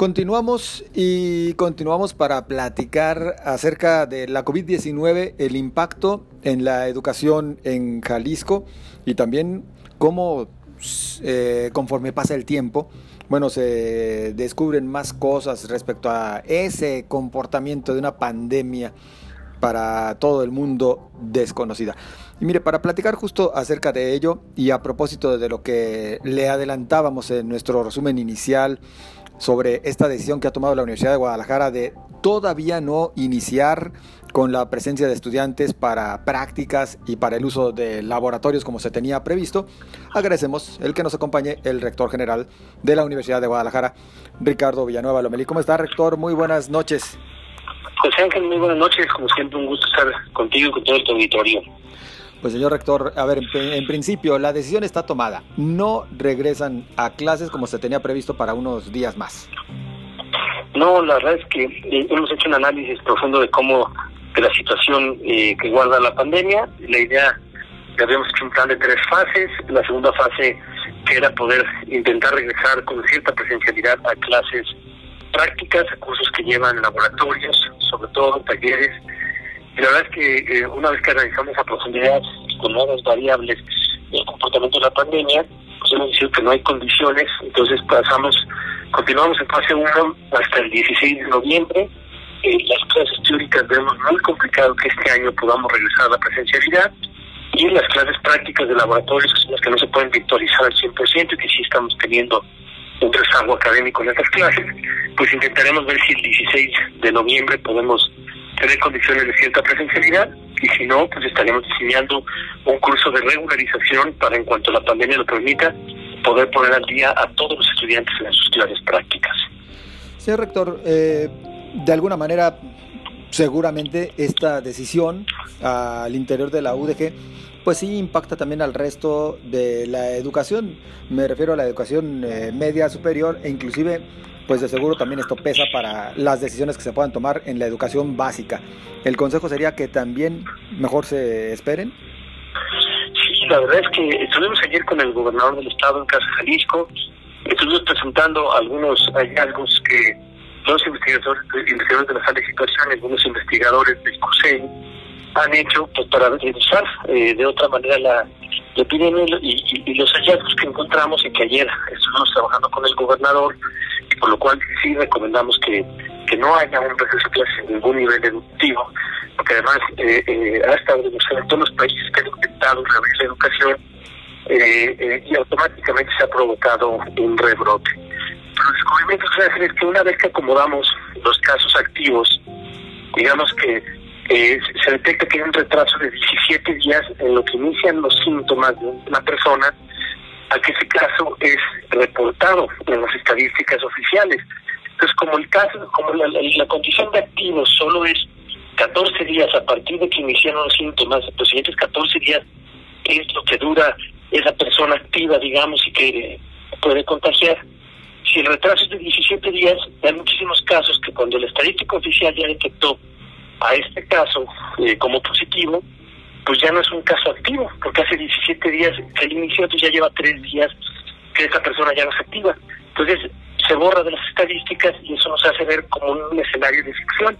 Continuamos y continuamos para platicar acerca de la COVID-19, el impacto en la educación en Jalisco y también cómo eh, conforme pasa el tiempo, bueno, se descubren más cosas respecto a ese comportamiento de una pandemia para todo el mundo desconocida. Y mire, para platicar justo acerca de ello y a propósito de lo que le adelantábamos en nuestro resumen inicial, sobre esta decisión que ha tomado la Universidad de Guadalajara de todavía no iniciar con la presencia de estudiantes para prácticas y para el uso de laboratorios como se tenía previsto, agradecemos el que nos acompañe el rector general de la Universidad de Guadalajara, Ricardo Villanueva Lomelí. ¿Cómo está, rector? Muy buenas noches. José Ángel, muy buenas noches. Como siempre, un gusto estar contigo y con todo el auditorio. Pues señor rector, a ver, en, principio la decisión está tomada. No regresan a clases como se tenía previsto para unos días más. No, la verdad es que eh, hemos hecho un análisis profundo de cómo, de la situación eh, que guarda la pandemia. La idea, que habíamos hecho un plan de tres fases. La segunda fase que era poder intentar regresar con cierta presencialidad a clases prácticas, a cursos que llevan laboratorios, sobre todo talleres la verdad es que eh, una vez que analizamos a profundidad con nuevas variables el comportamiento de la pandemia, pues hemos decidido que no hay condiciones, entonces pasamos, continuamos en fase 1 hasta el 16 de noviembre. Eh, las clases teóricas vemos muy complicado que este año podamos regresar a la presencialidad y las clases prácticas de laboratorios, que son las que no se pueden virtualizar al 100% y que sí estamos teniendo un rezago académico en estas clases, pues intentaremos ver si el 16 de noviembre podemos tener condiciones de cierta presencialidad y si no, pues estaremos diseñando un curso de regularización para en cuanto la pandemia lo permita, poder poner al día a todos los estudiantes en sus clases prácticas. Señor rector, eh, de alguna manera, seguramente esta decisión al interior de la UDG pues sí impacta también al resto de la educación. Me refiero a la educación eh, media superior e inclusive pues de seguro también esto pesa para las decisiones que se puedan tomar en la educación básica. El consejo sería que también mejor se esperen. Sí, la verdad es que estuvimos ayer con el gobernador del estado en Casa Jalisco, estuvimos presentando algunos hallazgos que los investigadores, investigadores de la sala de algunos investigadores del CUSEI han hecho pues, para revisar eh, de otra manera la, epidemia y, y, los hallazgos que encontramos y que ayer estuvimos trabajando con el gobernador por lo cual sí recomendamos que, que no haya un receso de clases en ningún nivel educativo, porque además eh, eh, ha estado en todos los países que han intentado reabrir la educación eh, eh, y automáticamente se ha provocado un rebrote. Los descubrimientos que se es que una vez que acomodamos los casos activos, digamos que se detecta que hay un retraso de 17 días en lo que inician los síntomas de una persona a que ese caso es reportado en las estadísticas oficiales. Entonces, como el caso, como la, condición de activo solo es 14 días a partir de que iniciaron los síntomas, los siguientes 14 días es lo que dura esa persona activa, digamos, y que puede contagiar. Si el retraso es de 17 días, hay muchísimos casos que cuando la estadística oficial ya detectó a este caso eh, como positivo, pues ya no es un caso activo, porque hace 17 días que él inició, entonces ya lleva 3 días que esa persona ya no es activa. Entonces se borra de las estadísticas y eso nos hace ver como un escenario de ficción.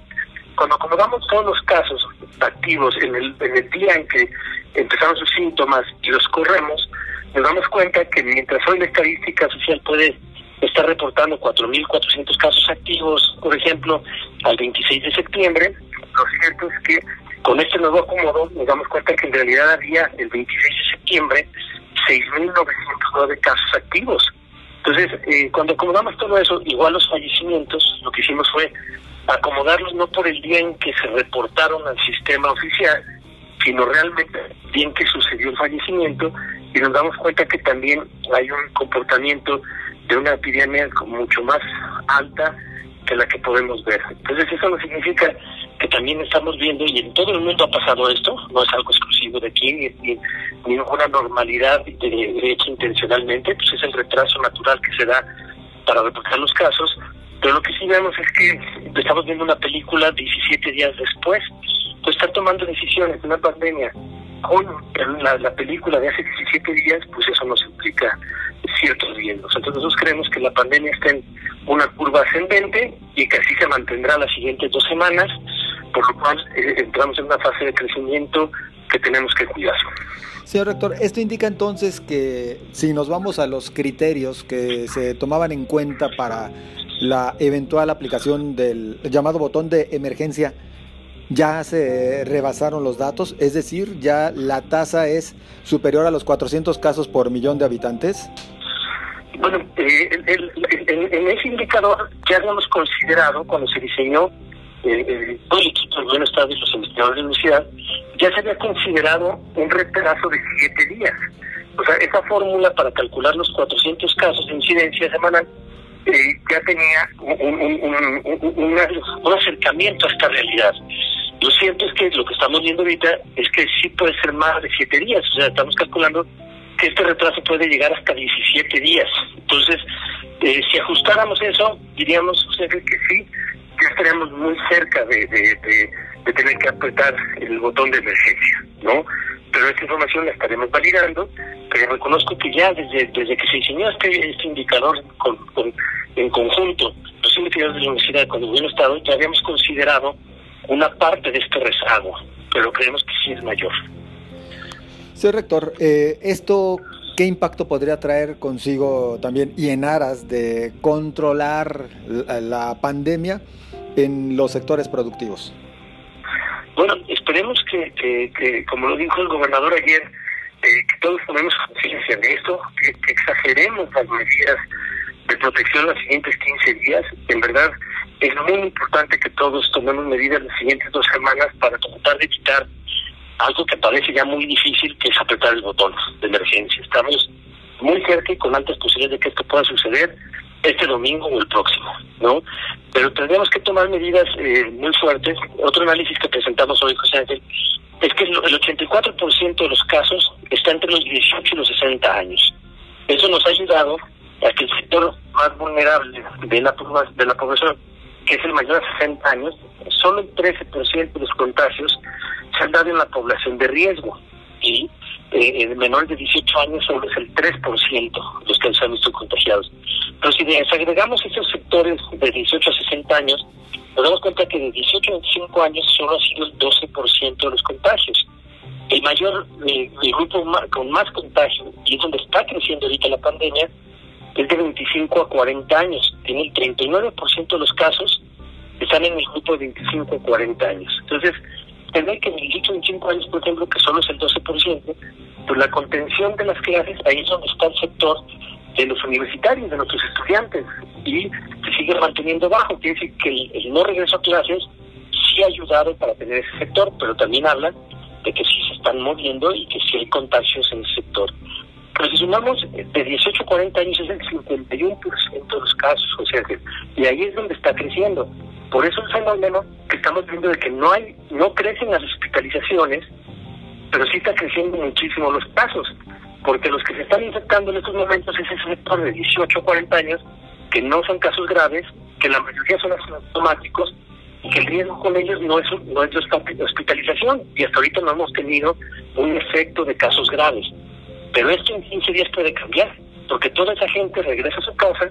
Cuando acomodamos todos los casos activos en el, en el día en que empezaron sus síntomas y los corremos, nos damos cuenta que mientras hoy la estadística social puede estar reportando 4.400 casos activos, por ejemplo, al 26 de septiembre, lo cierto es que con este nuevo acomodo nos damos cuenta que en realidad había el 26 de septiembre 6.909 casos activos. Entonces, eh, cuando acomodamos todo eso, igual los fallecimientos, lo que hicimos fue acomodarlos no por el día en que se reportaron al sistema oficial, sino realmente bien que sucedió el fallecimiento y nos damos cuenta que también hay un comportamiento de una epidemia mucho más alta que la que podemos ver. Entonces eso no significa que también estamos viendo, y en todo el mundo ha pasado esto, no es algo exclusivo de aquí, ni, ninguna normalidad de, hecho intencionalmente, pues es el retraso natural que se da para reportar los casos, pero lo que sí vemos es que estamos viendo una película 17 días después, pues estar tomando decisiones de una pandemia con la, la película de hace 17 días, pues eso nos implica ciertos vientos. Entonces nosotros creemos que la pandemia está en una curva ascendente y que así se mantendrá las siguientes dos semanas, por lo cual eh, entramos en una fase de crecimiento que tenemos que cuidar. Señor rector, esto indica entonces que si nos vamos a los criterios que se tomaban en cuenta para la eventual aplicación del llamado botón de emergencia, ya se rebasaron los datos, es decir, ya la tasa es superior a los 400 casos por millón de habitantes. Bueno, eh, en ese indicador ya habíamos considerado cuando se diseñó eh, todo el equipo buen estado y los investigadores de la universidad, ya se había considerado un retraso de siete días. O sea, esa fórmula para calcular los 400 casos de incidencia semanal eh, ya tenía un, acercamiento a esta realidad. Lo cierto es que lo que estamos viendo ahorita es que sí puede ser más de siete días. O sea, estamos calculando que este retraso puede llegar hasta 17 días. Entonces, eh, si ajustáramos eso, diríamos o que sí, ya estaríamos muy cerca de, de, tener que apretar el botón de emergencia, ¿no? Pero esta información la estaremos validando, pero reconozco que ya desde, desde que se diseñó este, este indicador con, en conjunto, los investigadores de la universidad con el gobierno Estado, ya habíamos considerado una parte de este rezago, pero creemos que sí es mayor. Señor rector, eh, ¿esto qué impacto podría traer consigo también y en aras de controlar la, pandemia en los sectores productivos? Bueno, esperemos que, que, como lo dijo el gobernador ayer, eh, que todos tomemos conciencia de esto, que, que, exageremos las medidas de protección los siguientes 15 días. En verdad, es muy importante que todos tomemos medidas las siguientes dos semanas para tratar de evitar algo que parece ya muy difícil, que es apretar el botón de emergencia. Estamos muy cerca y con altas posibilidades de que esto pueda suceder este domingo o el próximo, ¿no? Pero tendríamos que tomar medidas eh, muy fuertes. Otro análisis que presentamos hoy, José Ángel, es que el 84% de los casos está entre los 18 y los 60 años. Eso nos ha ayudado a que el sector más vulnerable de la, de la población que es el mayor de 60 años, solo el 13% de los contagios se han dado en la población de riesgo y eh, menor de 18 años solo es el 3% los que se han visto contagiados. Pero si desagregamos esos sectores de 18 a 60 años, nos damos cuenta que de 18 a 25 años solo ha sido el 12% de los contagios. El mayor, eh, el grupo con más contagio, y es donde está creciendo ahorita la pandemia, es de 25 a 40 años. Tiene el 39% de los casos están en el grupo de 25 a 40 años. Entonces, tener que en el 18 25 años, por ejemplo, que solo es el 12%, pues la contención de las clases, ahí es donde está el sector de los universitarios, de nuestros estudiantes, y se sigue manteniendo bajo. Quiere decir que el, no regreso a clases sí ha ayudado para tener ese sector, pero también hablan de que sí se están moviendo y que sí hay contagios en el sector. Pero si sumamos de 18 a 40 años es el 51% de los casos, o sea, y ahí es donde está creciendo. Por eso el fenómeno que estamos viendo de que no hay, no crecen las hospitalizaciones, pero sí está creciendo muchísimo los casos, porque los que se están infectando en estos momentos es ese sector de 18 a 40 años, que no son casos graves, que la mayoría son asintomáticos y que el riesgo con ellos no es, no es de hospitalización y hasta ahorita no hemos tenido un efecto de casos graves. Pero esto en 15 días puede cambiar, porque toda esa gente regresa a su casa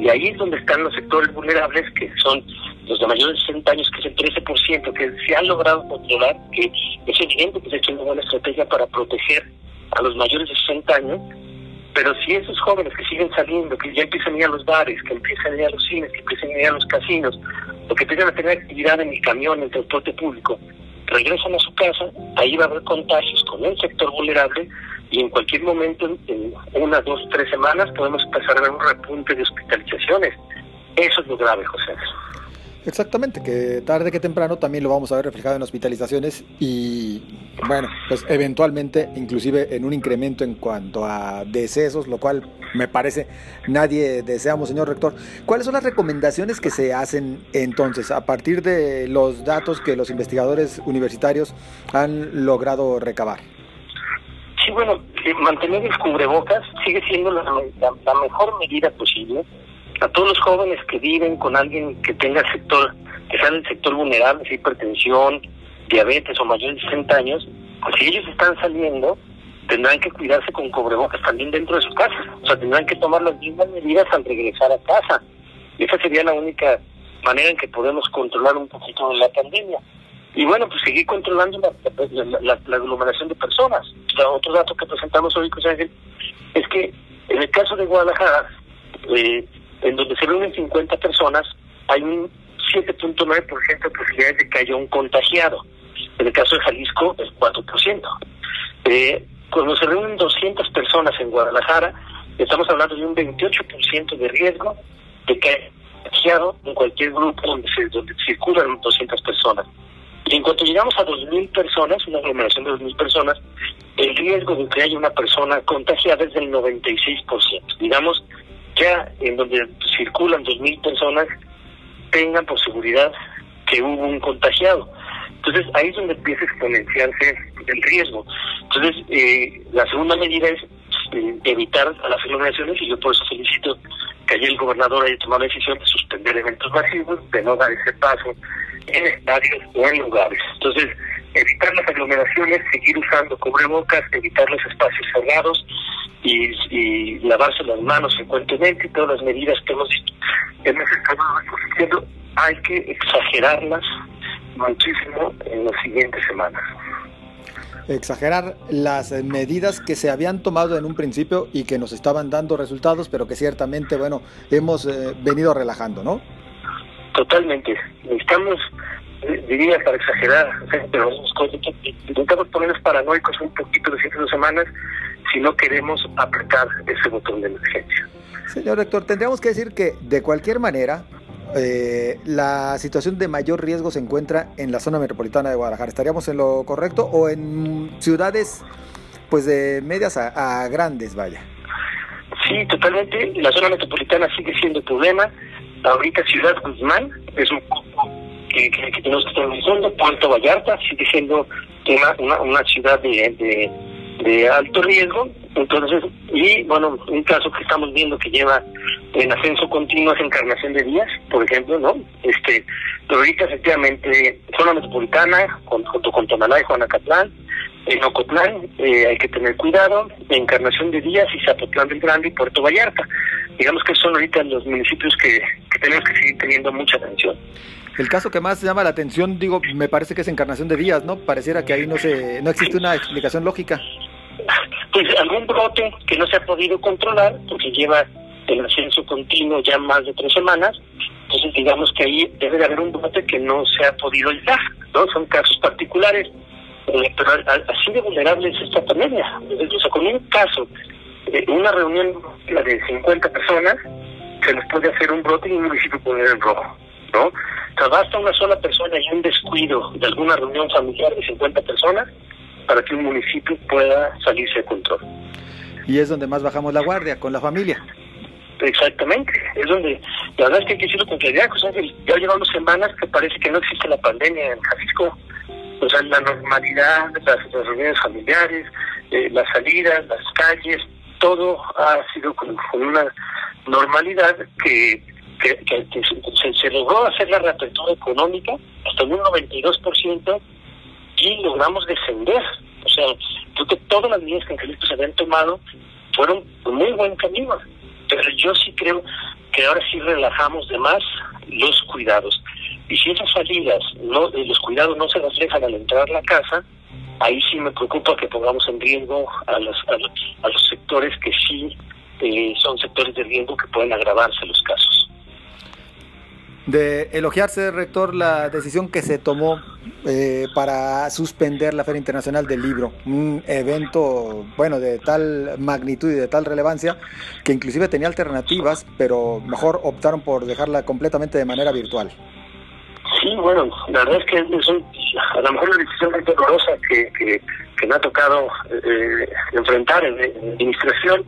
y ahí es donde están los sectores vulnerables, que son los de mayores de 60 años, que es el 13%, que se han logrado controlar, que es evidente que se ha hecho una buena estrategia para proteger a los mayores de 60 años, pero si esos jóvenes que siguen saliendo, que ya empiezan a ir a los bares, que empiezan a ir a los cines, que empiezan a ir a los casinos, o que empiezan a tener actividad en el camión, en el transporte público, regresan a su casa, ahí va a haber contagios con el sector vulnerable y en cualquier momento, en una, dos, tres semanas, podemos empezar a ver un repunte de hospitalizaciones. Eso es lo grave, José. Exactamente, que tarde que temprano también lo vamos a ver reflejado en hospitalizaciones y, bueno, pues eventualmente inclusive en un incremento en cuanto a decesos, lo cual me parece nadie deseamos, señor rector. ¿Cuáles son las recomendaciones que se hacen entonces a partir de los datos que los investigadores universitarios han logrado recabar? Sí, bueno, eh, mantener el cubrebocas sigue siendo la, mejor medida posible. A todos los jóvenes que viven con alguien que tenga el sector, que sea en el sector vulnerable, hipertensión, diabetes o mayores de 60 años, pues si ellos están saliendo, tendrán que cuidarse con cubrebocas también dentro de su casa. O sea, tendrán que tomar las mismas medidas al regresar a casa. Esa sería la única manera en que podemos controlar un poquito la pandemia. Y bueno, pues seguir controlando la, aglomeración de personas. otro dato que presentamos hoy, José Ángel, es que en el caso de Guadalajara, eh, en donde se reúnen 50 personas, hay un 7.9% de posibilidades de que haya un contagiado. En el caso de Jalisco, el 4%. Eh, cuando se reúnen 200 personas en Guadalajara, estamos hablando de un 28% de riesgo de que haya contagiado en cualquier grupo donde, se, donde circulan 200 personas. Y en cuanto llegamos a 2.000 personas, una aglomeración de 2.000 personas, el riesgo de que haya una persona contagiada es del 96%. Digamos, ya en donde circulan 2.000 personas, tengan por seguridad que hubo un contagiado. Entonces ahí es donde empieza a exponenciarse el riesgo. Entonces eh, la segunda medida es eh, evitar las aglomeraciones y yo por eso felicito que ayer el gobernador haya tomado la decisión de suspender eventos masivos, de no dar ese paso en estadios o en lugares. Entonces, evitar las aglomeraciones, seguir usando cubrebocas, evitar los espacios cerrados y, y lavarse las manos frecuentemente todas las medidas que hemos, estado diciendo, hay que exagerarlas muchísimo en las siguientes semanas exagerar las medidas que se habían tomado en un principio y que nos estaban dando resultados, pero que ciertamente, bueno, hemos eh, venido relajando, ¿no? Totalmente. Necesitamos, eh, diría para exagerar, pero intentamos ponernos paranoicos un poquito de ciertas semanas si no queremos apretar ese botón de emergencia. Señor rector, tendríamos que decir que de cualquier manera, eh, la situación de mayor riesgo se encuentra en la zona metropolitana de Guadalajara. ¿Estaríamos en lo correcto o en ciudades pues de medias a, grandes, vaya? Sí, totalmente. La zona metropolitana sigue siendo problema. Ahorita Ciudad Guzmán es un que, que, tenemos que estar analizando. Puerto Vallarta sigue siendo una, una, ciudad de, de alto riesgo. Entonces, y bueno, un caso que estamos viendo que lleva en ascenso continuo es Encarnación de Díaz, por ejemplo, ¿no? Este, pero ahorita efectivamente, zona metropolitana, junto con Tonalá y Juanacatlán, en Ocotlán eh, hay que tener cuidado, Encarnación de Díaz y Zapotlán del Grande y Puerto Vallarta. Digamos que son ahorita los municipios que, que tenemos que seguir teniendo mucha atención. El caso que más llama la atención, digo, me parece que es Encarnación de Díaz, ¿no? Pareciera que ahí no se no existe una explicación lógica. Pues algún brote que no se ha podido controlar, porque lleva el ascenso continuo ya más de tres semanas, entonces digamos que ahí debe de haber un brote que no se ha podido evitar, ¿no? Son casos particulares, eh, pero así de vulnerable es esta pandemia. O con un caso, una reunión de 50 personas, se les puede hacer un brote y un municipio poner en rojo, ¿no? O sea, basta una sola persona y un descuido de alguna reunión familiar de 50 personas para que un municipio pueda salirse de control. Y es donde más bajamos la guardia, con la familia. Exactamente, es donde la verdad es que hay que decirlo con claridad, o sea, ya llevamos semanas que parece que no existe la pandemia en Jalisco, o sea, la normalidad, las, reuniones familiares, eh, las salidas, las calles, todo ha sido con, una normalidad que, que, se, se, logró hacer la reapertura económica hasta un 92% y logramos descender. O sea, creo que todas las medidas que en Jalisco se habían tomado fueron muy buen camino pero yo sí creo que ahora sí relajamos de más los cuidados. Y si esas salidas, no, eh, los cuidados no se reflejan al entrar a la casa, ahí sí me preocupa que pongamos en riesgo a los, a los, sectores que sí eh, son sectores de riesgo que pueden agravarse los casos de elogiarse, rector, la decisión que se tomó eh, para suspender la Feria Internacional del Libro, un evento, bueno, de tal magnitud y de tal relevancia que inclusive tenía alternativas, pero mejor optaron por dejarla completamente de manera virtual. Sí, bueno, la verdad es que es a lo mejor la decisión más dolorosa que, que, me ha tocado eh, enfrentar en, en administración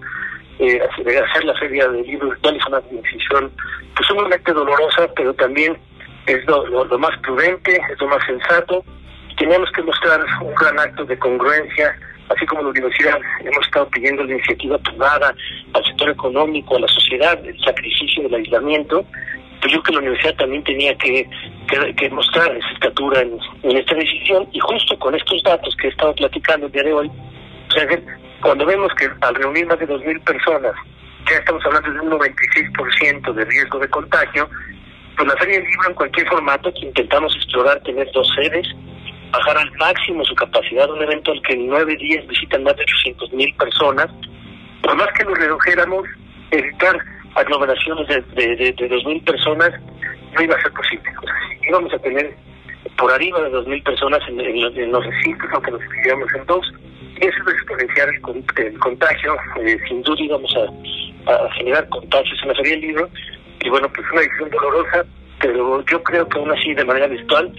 eh, hacer la feria del libro virtual es una decisión pues sumamente dolorosa, pero también es lo, lo, más prudente, es lo más sensato. Tenemos que mostrar un gran acto de congruencia, así como la universidad hemos estado pidiendo la iniciativa privada al sector económico, a la sociedad, el sacrificio del aislamiento. Pues yo creo que la universidad también tenía que, que, mostrar esa estatura en, en, esta decisión y justo con estos datos que he estado platicando el día de hoy, o sea, cuando vemos que al reunir más de 2.000 personas ya estamos hablando de un 96% de riesgo de contagio, pues la Feria del Libro en cualquier formato que intentamos explorar, tener dos sedes, bajar al máximo su capacidad, un evento al que en nueve días visitan más de 800 mil personas, por más que lo redujéramos, evitar aglomeraciones de, de, de, dos mil personas no iba a ser posible. O sea, íbamos a tener por arriba de dos mil personas en, en, los recintos, aunque nos dividíamos en dos, y eso es exponenciar el, el contagio, eh, sin duda íbamos a, a, generar contagios en la Feria del Libro, y bueno, pues una decisión dolorosa, pero yo creo que aún así de manera virtual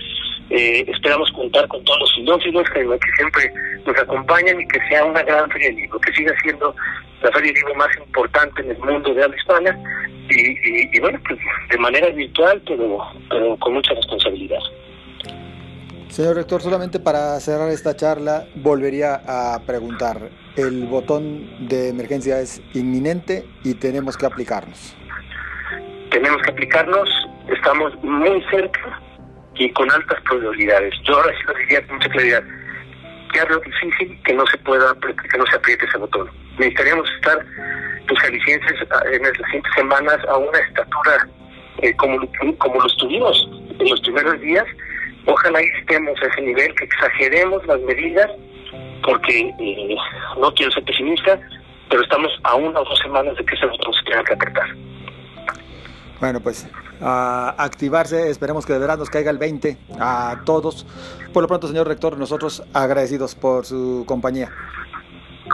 eh, esperamos contar con todos los filósofos que, siempre nos acompañan y que sea una gran feria del libro, que siga siendo la feria del libro más importante en el mundo de habla hispana y, y, bueno, pues de manera virtual, pero, pero con mucha responsabilidad. Señor rector, solamente para cerrar esta charla, volvería a preguntar, el botón de emergencia es inminente y tenemos que aplicarnos. Tenemos que aplicarnos, estamos muy cerca y con altas probabilidades. Yo ahora sí lo diría con mucha claridad. Ya lo difícil que no se pueda, que no se apriete ese botón. Necesitaríamos estar, los jaliscienses, en las siguientes semanas a una estatura eh, como, como lo estuvimos en los primeros días. Ojalá estemos a ese nivel, que exageremos las medidas, porque eh, no quiero ser pesimista, pero estamos a una o dos semanas de que se tenga que apretar. Bueno, pues a activarse, esperemos que de verdad nos caiga el 20 a todos. Por lo pronto, señor rector, nosotros agradecidos por su compañía.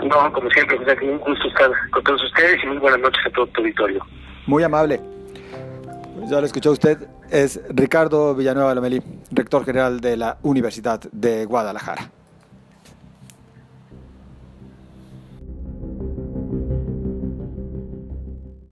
No, como siempre, pues, un gusto estar con todos ustedes y muy buenas noches a todo tu auditorio. Muy amable. Ya lo escuchó usted, es Ricardo Villanueva Lomelí, rector general de la Universidad de Guadalajara.